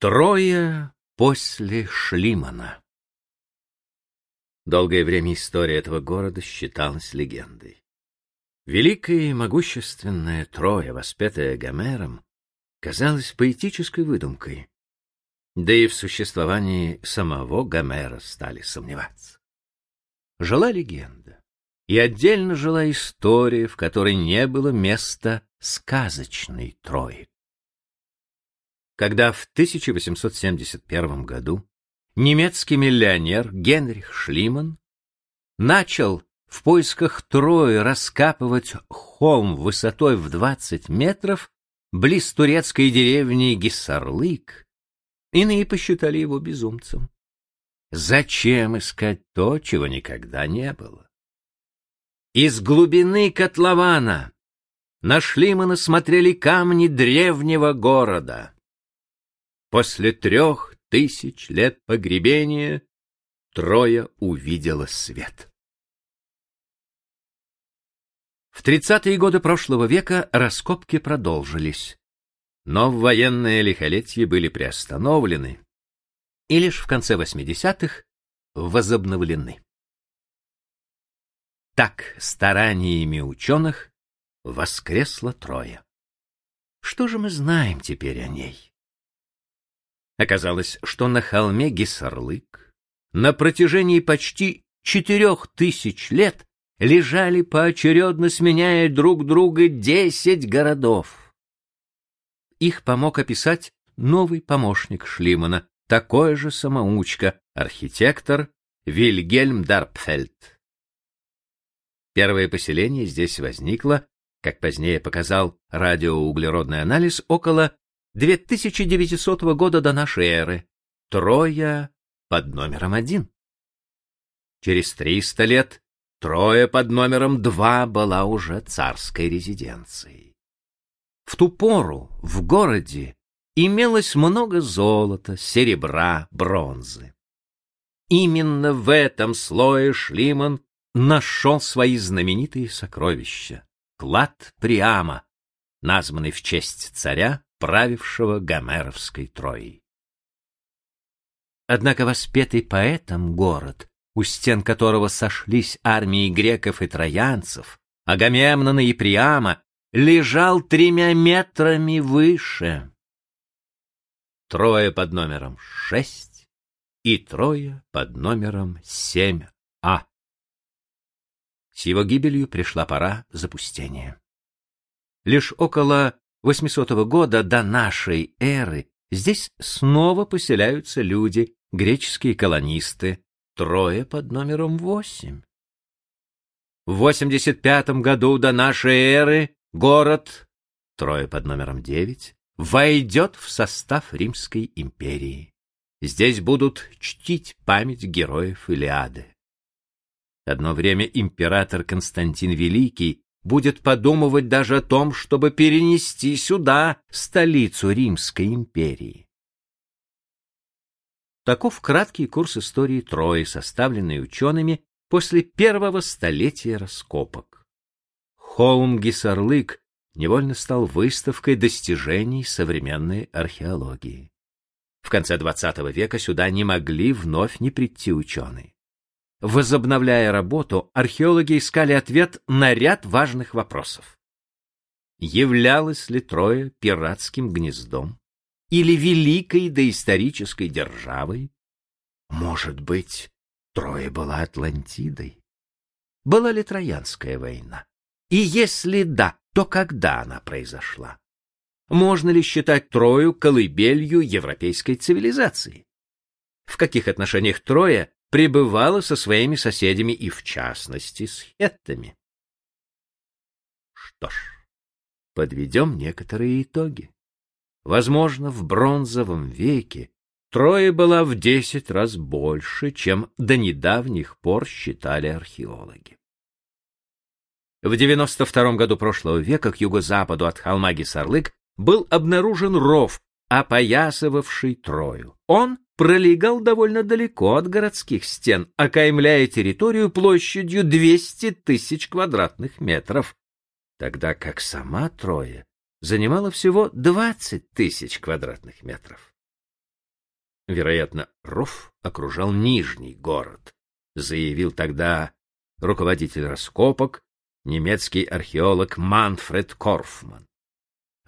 Трое после Шлимана. Долгое время история этого города считалась легендой. Великая и могущественная Троя, воспетая Гомером, казалась поэтической выдумкой. Да и в существовании самого Гомера стали сомневаться. Жила легенда, и отдельно жила история, в которой не было места сказочной Трои когда в 1871 году немецкий миллионер Генрих Шлиман начал в поисках Трои раскапывать холм высотой в 20 метров близ турецкой деревни Гиссарлык, иные посчитали его безумцем. Зачем искать то, чего никогда не было? Из глубины котлована на Шлимана смотрели камни древнего города — После трех тысяч лет погребения Троя увидела свет. В тридцатые годы прошлого века раскопки продолжились, но в военное лихолетие были приостановлены и лишь в конце 80-х возобновлены. Так стараниями ученых воскресла Троя. Что же мы знаем теперь о ней? Оказалось, что на холме Гисарлык на протяжении почти четырех тысяч лет лежали поочередно, сменяя друг друга десять городов. Их помог описать новый помощник Шлимана, такой же самоучка, архитектор Вильгельм Дарпфельд. Первое поселение здесь возникло, как позднее показал радиоуглеродный анализ, около 2900 года до нашей эры. Троя под номером один. Через 300 лет Троя под номером два была уже царской резиденцией. В ту пору в городе имелось много золота, серебра, бронзы. Именно в этом слое Шлиман нашел свои знаменитые сокровища. Клад Приама, названный в честь царя правившего гомеровской Троей. Однако воспетый поэтом город, у стен которого сошлись армии греков и троянцев, Агамемнона и Приама, лежал тремя метрами выше. Трое под номером шесть и трое под номером семь А. С его гибелью пришла пора запустения. Лишь около 800 года до нашей эры здесь снова поселяются люди, греческие колонисты, трое под номером восемь. В 85 году до нашей эры город, трое под номером девять, войдет в состав Римской империи. Здесь будут чтить память героев Илиады. Одно время император Константин Великий будет подумывать даже о том, чтобы перенести сюда столицу Римской империи. Таков краткий курс истории Трои, составленный учеными после первого столетия раскопок. Холм Гисарлык невольно стал выставкой достижений современной археологии. В конце XX века сюда не могли вновь не прийти ученые. Возобновляя работу, археологи искали ответ на ряд важных вопросов. Являлось ли Троя пиратским гнездом или великой доисторической державой? Может быть, Троя была Атлантидой? Была ли Троянская война? И если да, то когда она произошла? Можно ли считать Трою колыбелью европейской цивилизации? В каких отношениях Троя пребывала со своими соседями и, в частности, с хеттами. Что ж, подведем некоторые итоги. Возможно, в бронзовом веке Троя была в десять раз больше, чем до недавних пор считали археологи. В 92 году прошлого века к юго-западу от холма Гисарлык был обнаружен ров, опоясывавший Трою. Он пролегал довольно далеко от городских стен, окаймляя территорию площадью 200 тысяч квадратных метров, тогда как сама Троя занимала всего 20 тысяч квадратных метров. Вероятно, ров окружал нижний город, заявил тогда руководитель раскопок, немецкий археолог Манфред Корфман.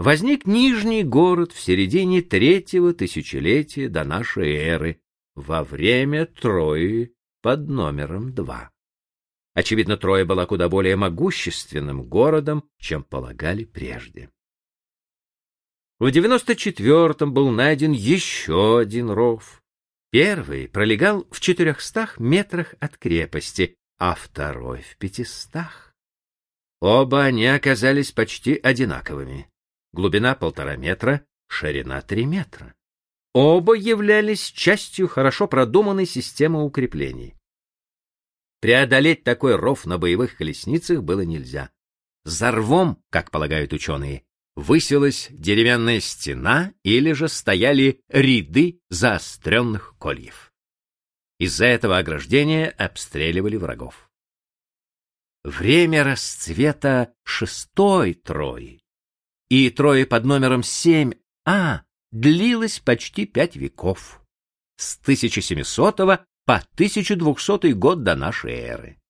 Возник нижний город в середине третьего тысячелетия до нашей эры, во время Трои под номером два. Очевидно, Троя была куда более могущественным городом, чем полагали прежде. В 94-м был найден еще один ров. Первый пролегал в 400 метрах от крепости, а второй в 500. Оба они оказались почти одинаковыми. Глубина полтора метра, ширина три метра. Оба являлись частью хорошо продуманной системы укреплений. Преодолеть такой ров на боевых колесницах было нельзя. За рвом, как полагают ученые, высилась деревянная стена или же стояли ряды заостренных кольев. Из-за этого ограждения обстреливали врагов. Время расцвета шестой Трои и Трои под номером 7А длилось почти пять веков, с 1700 по 1200 год до нашей эры.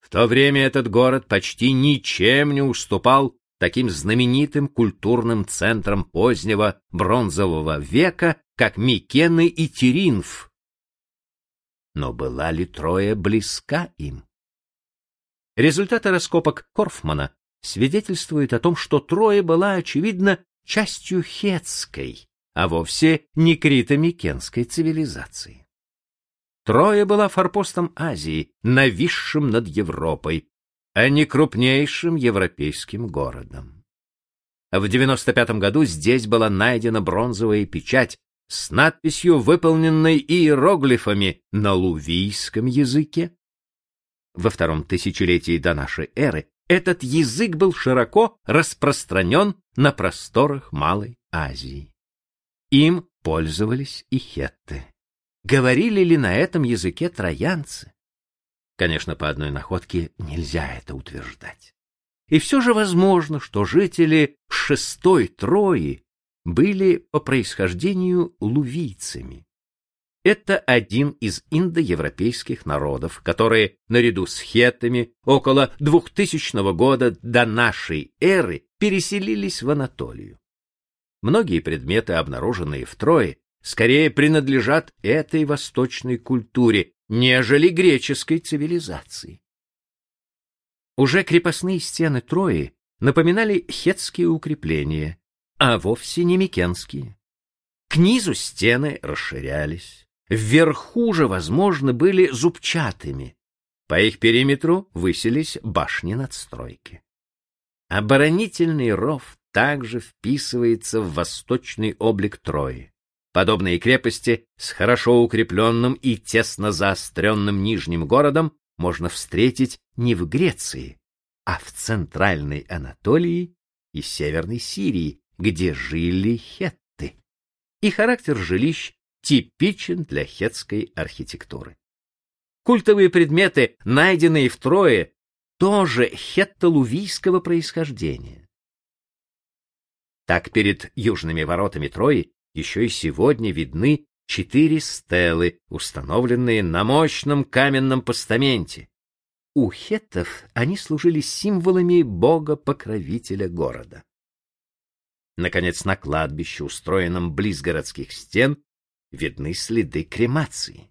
В то время этот город почти ничем не уступал таким знаменитым культурным центрам позднего бронзового века, как Микены и Теринф. Но была ли Троя близка им? Результаты раскопок Корфмана свидетельствуют о том, что Троя была, очевидно, частью хетской, а вовсе не крито-микенской цивилизации. Троя была форпостом Азии, нависшим над Европой, а не крупнейшим европейским городом. В 95 году здесь была найдена бронзовая печать с надписью, выполненной иероглифами на лувийском языке. Во втором тысячелетии до нашей эры этот язык был широко распространен на просторах Малой Азии. Им пользовались и хетты. Говорили ли на этом языке троянцы? Конечно, по одной находке нельзя это утверждать. И все же возможно, что жители шестой Трои были по происхождению лувийцами. Это один из индоевропейских народов, которые, наряду с хеттами, около 2000 года до нашей эры переселились в Анатолию. Многие предметы, обнаруженные в Трое, скорее принадлежат этой восточной культуре, нежели греческой цивилизации. Уже крепостные стены Трои напоминали хетские укрепления, а вовсе не микенские. К низу стены расширялись, вверху же, возможно, были зубчатыми. По их периметру высились башни-надстройки. Оборонительный ров также вписывается в восточный облик Трои. Подобные крепости с хорошо укрепленным и тесно заостренным нижним городом можно встретить не в Греции, а в центральной Анатолии и северной Сирии, где жили хетты. И характер жилищ типичен для хетской архитектуры. Культовые предметы, найденные в Трое, тоже хеттолувийского происхождения. Так перед южными воротами Трои еще и сегодня видны четыре стелы, установленные на мощном каменном постаменте. У хеттов они служили символами бога-покровителя города. Наконец, на кладбище, устроенном близ городских стен, видны следы кремации.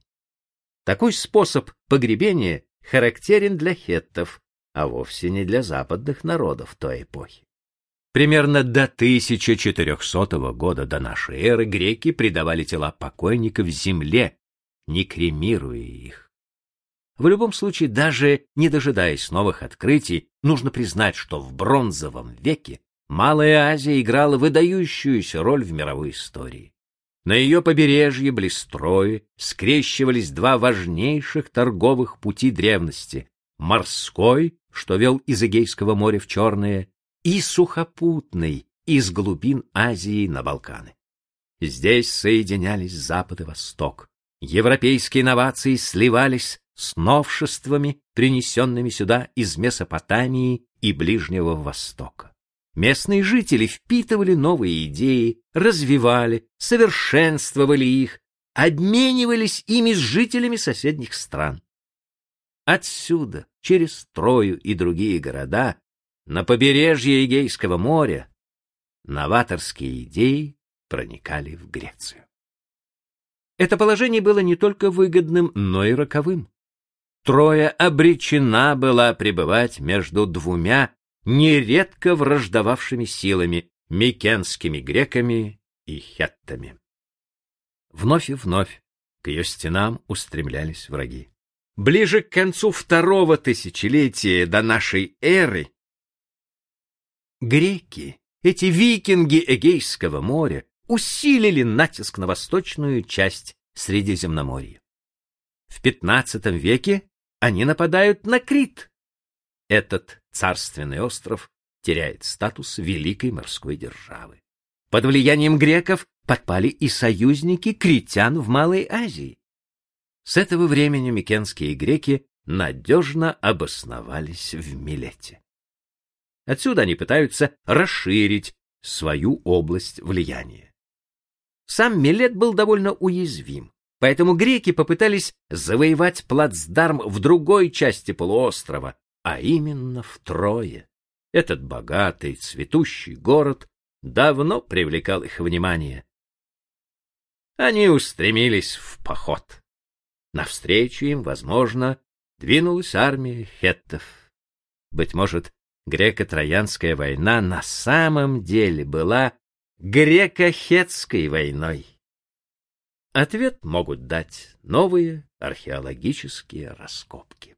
Такой способ погребения характерен для хеттов, а вовсе не для западных народов той эпохи. Примерно до 1400 года до нашей эры греки предавали тела покойников земле, не кремируя их. В любом случае, даже не дожидаясь новых открытий, нужно признать, что в бронзовом веке Малая Азия играла выдающуюся роль в мировой истории. На ее побережье Блистрои скрещивались два важнейших торговых пути древности — морской, что вел из Эгейского моря в Черное, и сухопутный из глубин Азии на Балканы. Здесь соединялись Запад и Восток. Европейские инновации сливались с новшествами, принесенными сюда из Месопотамии и Ближнего Востока. Местные жители впитывали новые идеи, развивали, совершенствовали их, обменивались ими с жителями соседних стран. Отсюда, через Трою и другие города, на побережье Эгейского моря, новаторские идеи проникали в Грецию. Это положение было не только выгодным, но и роковым. Троя обречена была пребывать между двумя нередко враждовавшими силами — микенскими греками и хеттами. Вновь и вновь к ее стенам устремлялись враги. Ближе к концу второго тысячелетия до нашей эры греки, эти викинги Эгейского моря, усилили натиск на восточную часть Средиземноморья. В XV веке они нападают на Крит. Этот царственный остров теряет статус великой морской державы. Под влиянием греков подпали и союзники критян в Малой Азии. С этого времени микенские греки надежно обосновались в Милете. Отсюда они пытаются расширить свою область влияния. Сам Милет был довольно уязвим, поэтому греки попытались завоевать плацдарм в другой части полуострова, а именно в Трое. Этот богатый, цветущий город давно привлекал их внимание. Они устремились в поход. Навстречу им, возможно, двинулась армия хеттов. Быть может, греко-троянская война на самом деле была греко-хетской войной. Ответ могут дать новые археологические раскопки.